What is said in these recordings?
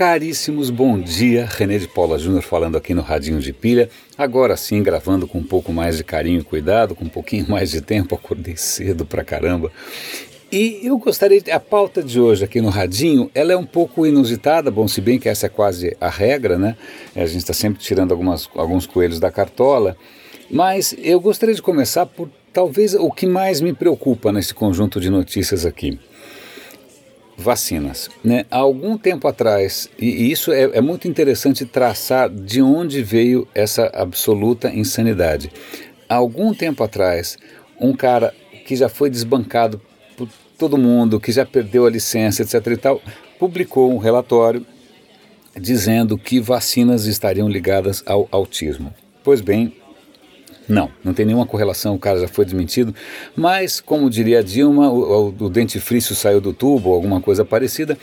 Caríssimos, bom dia. René de Paula Júnior falando aqui no Radinho de Pilha. Agora sim, gravando com um pouco mais de carinho e cuidado, com um pouquinho mais de tempo. Acordei cedo pra caramba. E eu gostaria, a pauta de hoje aqui no Radinho, ela é um pouco inusitada, bom, se bem que essa é quase a regra, né? A gente está sempre tirando algumas, alguns coelhos da cartola. Mas eu gostaria de começar por talvez o que mais me preocupa nesse conjunto de notícias aqui vacinas. Né? Há algum tempo atrás, e isso é, é muito interessante traçar de onde veio essa absoluta insanidade. Há algum tempo atrás, um cara que já foi desbancado por todo mundo, que já perdeu a licença, etc. e tal, publicou um relatório dizendo que vacinas estariam ligadas ao autismo. Pois bem, não, não tem nenhuma correlação, o cara já foi desmentido. Mas, como diria Dilma, o, o, o dentifrício saiu do tubo, alguma coisa parecida.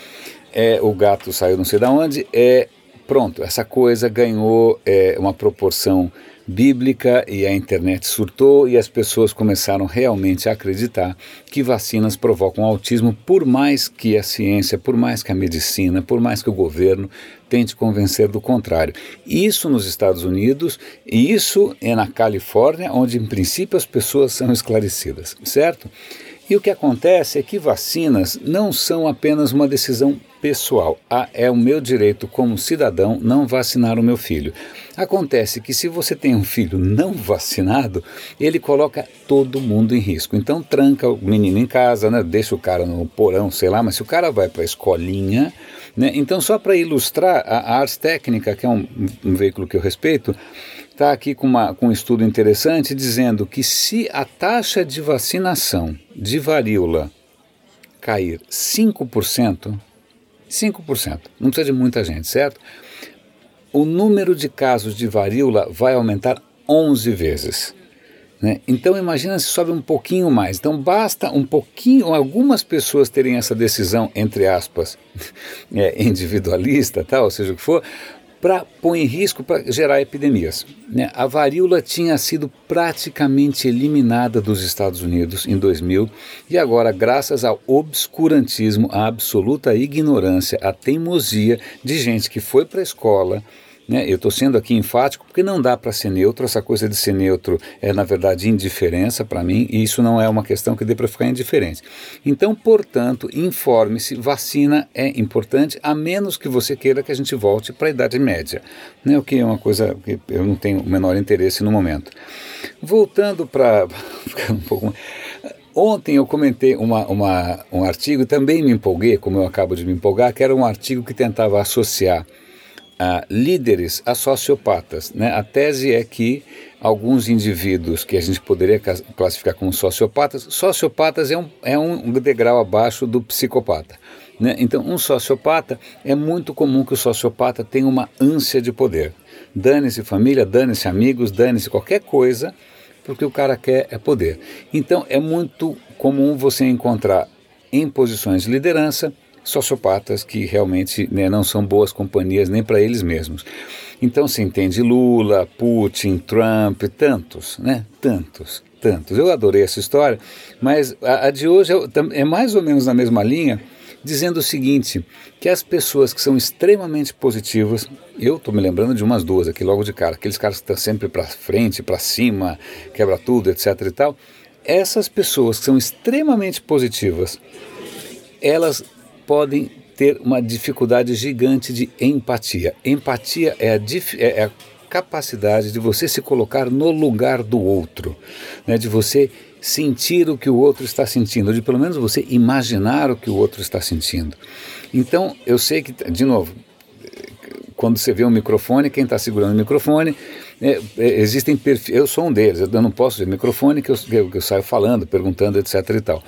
É, o gato saiu não sei de onde. É, pronto, essa coisa ganhou é, uma proporção bíblica e a internet surtou e as pessoas começaram realmente a acreditar que vacinas provocam autismo, por mais que a ciência, por mais que a medicina, por mais que o governo tente convencer do contrário. Isso nos Estados Unidos e isso é na Califórnia, onde em princípio as pessoas são esclarecidas, certo? E o que acontece é que vacinas não são apenas uma decisão pessoal. Ah, é o meu direito como cidadão não vacinar o meu filho. Acontece que se você tem um filho não vacinado, ele coloca todo mundo em risco. Então tranca o menino em casa, né? deixa o cara no porão, sei lá, mas se o cara vai para a escolinha, né? então só para ilustrar a, Ars Técnica, que é um, um veículo que eu respeito, está aqui com, uma, com um estudo interessante dizendo que se a taxa de vacinação de varíola cair 5%, 5%, não precisa de muita gente, certo? O número de casos de varíola vai aumentar 11 vezes. Né? Então imagina se sobe um pouquinho mais. Então basta um pouquinho, algumas pessoas terem essa decisão, entre aspas, é, individualista, tal, ou seja o que for, para pôr em risco para gerar epidemias. Né? A varíola tinha sido praticamente eliminada dos Estados Unidos em 2000 e agora, graças ao obscurantismo, à absoluta ignorância, à teimosia de gente que foi para a escola, né? Eu estou sendo aqui enfático porque não dá para ser neutro. Essa coisa de ser neutro é, na verdade, indiferença para mim e isso não é uma questão que dê para ficar indiferente. Então, portanto, informe-se: vacina é importante, a menos que você queira que a gente volte para a Idade Média, né? o que é uma coisa que eu não tenho o menor interesse no momento. Voltando para um pouco. Ontem eu comentei uma, uma, um artigo, também me empolguei, como eu acabo de me empolgar, que era um artigo que tentava associar a líderes a sociopatas. Né? A tese é que alguns indivíduos que a gente poderia classificar como sociopatas, sociopatas é um, é um degrau abaixo do psicopata. Né? Então, um sociopata é muito comum que o sociopata tenha uma ânsia de poder. Dane-se família, dane-se amigos, dane-se qualquer coisa, porque o cara quer é poder. Então, é muito comum você encontrar em posições de liderança sociopatas que realmente né, não são boas companhias nem para eles mesmos. Então se entende Lula, Putin, Trump, tantos, né? Tantos, tantos. Eu adorei essa história, mas a, a de hoje é, é mais ou menos na mesma linha, dizendo o seguinte, que as pessoas que são extremamente positivas, eu estou me lembrando de umas duas aqui logo de cara, aqueles caras que estão sempre para frente, para cima, quebra tudo, etc e tal, essas pessoas que são extremamente positivas, elas podem ter uma dificuldade gigante de empatia. Empatia é a, é, é a capacidade de você se colocar no lugar do outro, né? de você sentir o que o outro está sentindo, de pelo menos você imaginar o que o outro está sentindo. Então, eu sei que, de novo, quando você vê um microfone, quem está segurando o microfone, é, é, existem perfis, eu sou um deles, eu não posso ver microfone que eu, que eu, que eu saio falando, perguntando, etc e tal.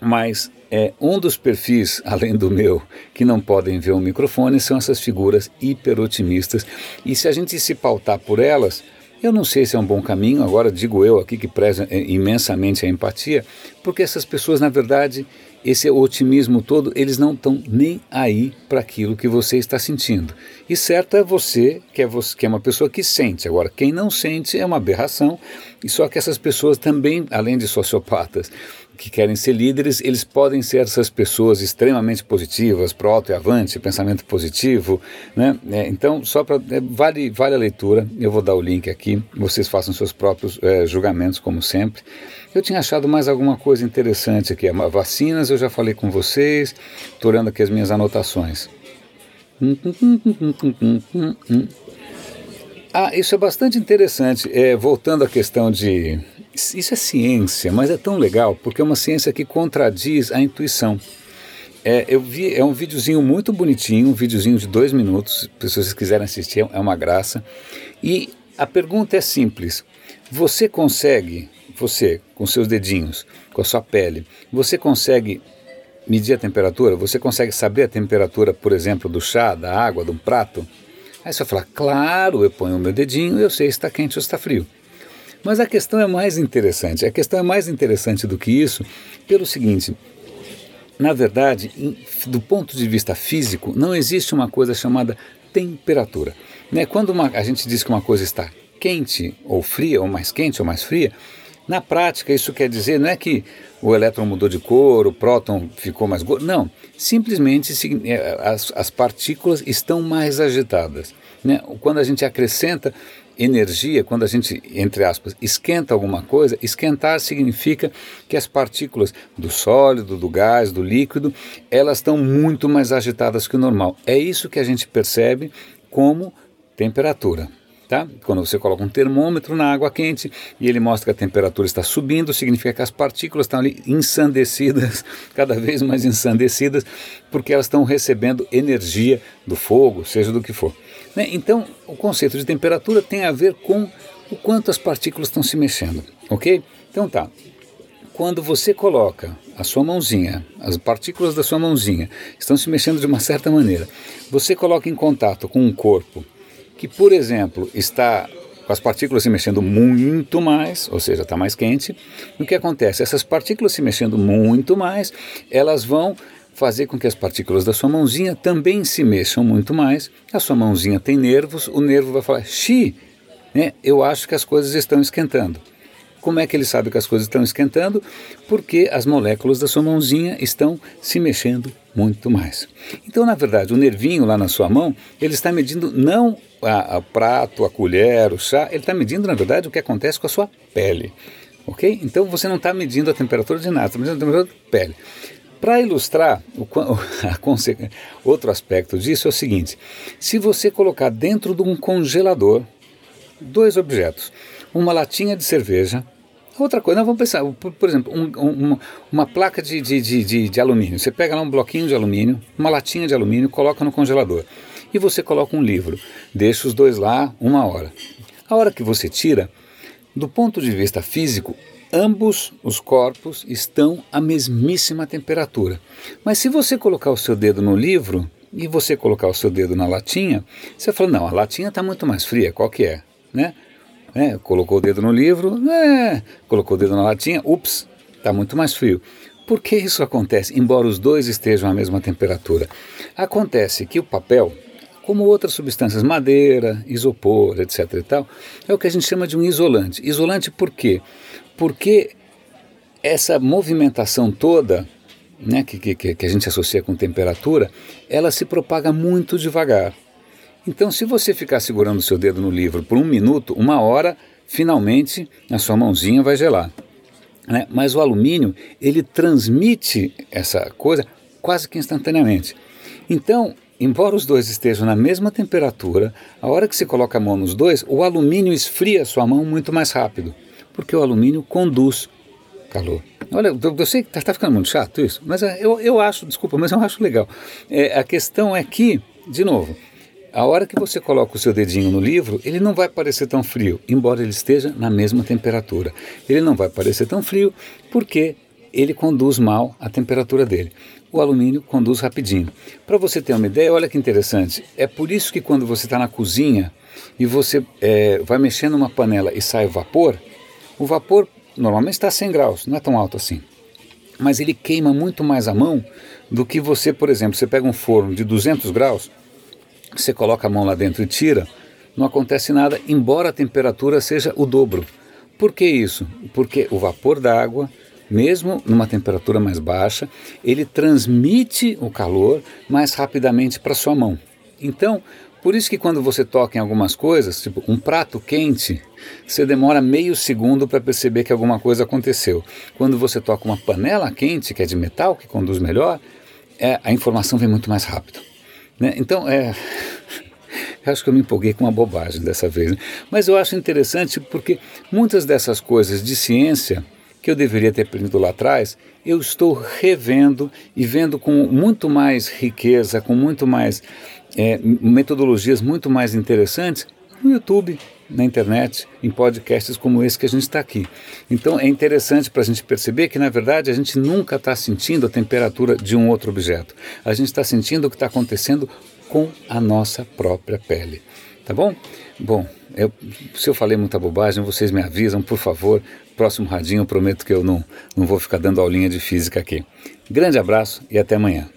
Mas é, um dos perfis, além do meu, que não podem ver um microfone, são essas figuras hiperotimistas. E se a gente se pautar por elas, eu não sei se é um bom caminho, agora digo eu aqui que preza é, imensamente a empatia, porque essas pessoas, na verdade, esse otimismo todo, eles não estão nem aí para aquilo que você está sentindo. E certo é você que, é você, que é uma pessoa que sente. Agora, quem não sente é uma aberração, e só que essas pessoas também, além de sociopatas, que querem ser líderes, eles podem ser essas pessoas extremamente positivas, pro alto e avante, pensamento positivo, né? É, então, só para é, vale vale a leitura. Eu vou dar o link aqui. Vocês façam seus próprios é, julgamentos, como sempre. Eu tinha achado mais alguma coisa interessante aqui. Vacinas, eu já falei com vocês. Estou olhando aqui as minhas anotações. Ah, isso é bastante interessante. É, voltando à questão de isso é ciência, mas é tão legal porque é uma ciência que contradiz a intuição. É, eu vi, é um videozinho muito bonitinho, um videozinho de dois minutos, se vocês quiserem assistir, é uma graça. E a pergunta é simples: você consegue, você, com seus dedinhos, com a sua pele, você consegue medir a temperatura? Você consegue saber a temperatura, por exemplo, do chá, da água, de um prato? Aí você vai falar, claro, eu ponho o meu dedinho e eu sei se está quente ou está frio. Mas a questão é mais interessante. A questão é mais interessante do que isso pelo seguinte: na verdade, do ponto de vista físico, não existe uma coisa chamada temperatura. Né? Quando uma, a gente diz que uma coisa está quente ou fria, ou mais quente ou mais fria, na prática isso quer dizer não é que o elétron mudou de cor, o próton ficou mais gordo. Não, simplesmente é, as, as partículas estão mais agitadas. Né? Quando a gente acrescenta energia, quando a gente, entre aspas, esquenta alguma coisa, esquentar significa que as partículas do sólido, do gás, do líquido, elas estão muito mais agitadas que o normal. É isso que a gente percebe como temperatura. Tá? Quando você coloca um termômetro na água quente e ele mostra que a temperatura está subindo, significa que as partículas estão ali ensandecidas, cada vez mais ensandecidas, porque elas estão recebendo energia do fogo, seja do que for. Né? Então, o conceito de temperatura tem a ver com o quanto as partículas estão se mexendo, ok? Então tá. Quando você coloca a sua mãozinha, as partículas da sua mãozinha estão se mexendo de uma certa maneira, você coloca em contato com um corpo que, por exemplo, está com as partículas se mexendo muito mais, ou seja, está mais quente, o que acontece? Essas partículas se mexendo muito mais, elas vão fazer com que as partículas da sua mãozinha também se mexam muito mais. A sua mãozinha tem nervos, o nervo vai falar: "Xi, né, eu acho que as coisas estão esquentando". Como é que ele sabe que as coisas estão esquentando? Porque as moléculas da sua mãozinha estão se mexendo muito mais. Então, na verdade, o nervinho lá na sua mão, ele está medindo não a, a prato, a colher, o chá, ele está medindo, na verdade, o que acontece com a sua pele. Ok? Então você não está medindo a temperatura de nada, está medindo a temperatura da pele. Para ilustrar, o, outro aspecto disso é o seguinte: se você colocar dentro de um congelador dois objetos, uma latinha de cerveja, outra coisa, vamos pensar, por, por exemplo, um, um, uma placa de, de, de, de, alumínio. Você pega lá um bloquinho de alumínio, uma latinha de alumínio, coloca no congelador e você coloca um livro, deixa os dois lá uma hora. A hora que você tira, do ponto de vista físico, ambos os corpos estão à mesmíssima temperatura. Mas se você colocar o seu dedo no livro e você colocar o seu dedo na latinha, você fala, não, a latinha está muito mais fria, qual que é? Né? É? Colocou o dedo no livro, é, colocou o dedo na latinha, ups, está muito mais frio. Por que isso acontece, embora os dois estejam à mesma temperatura? Acontece que o papel, como outras substâncias, madeira, isopor, etc. e tal, é o que a gente chama de um isolante. Isolante por quê? porque essa movimentação toda, né, que, que, que a gente associa com temperatura, ela se propaga muito devagar. Então, se você ficar segurando seu dedo no livro por um minuto, uma hora, finalmente a sua mãozinha vai gelar. Né? Mas o alumínio, ele transmite essa coisa quase que instantaneamente. Então, embora os dois estejam na mesma temperatura, a hora que se coloca a mão nos dois, o alumínio esfria a sua mão muito mais rápido porque o alumínio conduz calor. Olha, eu, eu sei que está tá ficando muito chato isso, mas é, eu, eu acho, desculpa, mas eu acho legal. É, a questão é que, de novo, a hora que você coloca o seu dedinho no livro, ele não vai parecer tão frio, embora ele esteja na mesma temperatura. Ele não vai parecer tão frio porque ele conduz mal a temperatura dele. O alumínio conduz rapidinho. Para você ter uma ideia, olha que interessante. É por isso que quando você está na cozinha e você é, vai mexendo numa panela e sai vapor, o vapor normalmente está a 100 graus, não é tão alto assim. Mas ele queima muito mais a mão do que você, por exemplo, você pega um forno de 200 graus, você coloca a mão lá dentro e tira, não acontece nada, embora a temperatura seja o dobro. Por que isso? Porque o vapor da água mesmo numa temperatura mais baixa, ele transmite o calor mais rapidamente para sua mão. Então, por isso que quando você toca em algumas coisas, tipo um prato quente, você demora meio segundo para perceber que alguma coisa aconteceu. Quando você toca uma panela quente, que é de metal, que conduz melhor, é, a informação vem muito mais rápido. Né? Então, é, acho que eu me empolguei com uma bobagem dessa vez. Né? Mas eu acho interessante porque muitas dessas coisas de ciência que eu deveria ter aprendido lá atrás, eu estou revendo e vendo com muito mais riqueza, com muito mais é, metodologias muito mais interessantes no YouTube, na internet, em podcasts como esse que a gente está aqui. Então é interessante para a gente perceber que, na verdade, a gente nunca está sentindo a temperatura de um outro objeto. A gente está sentindo o que está acontecendo com a nossa própria pele. Tá bom? Bom, eu, se eu falei muita bobagem, vocês me avisam, por favor. Próximo radinho, eu prometo que eu não, não vou ficar dando aulinha de física aqui. Grande abraço e até amanhã.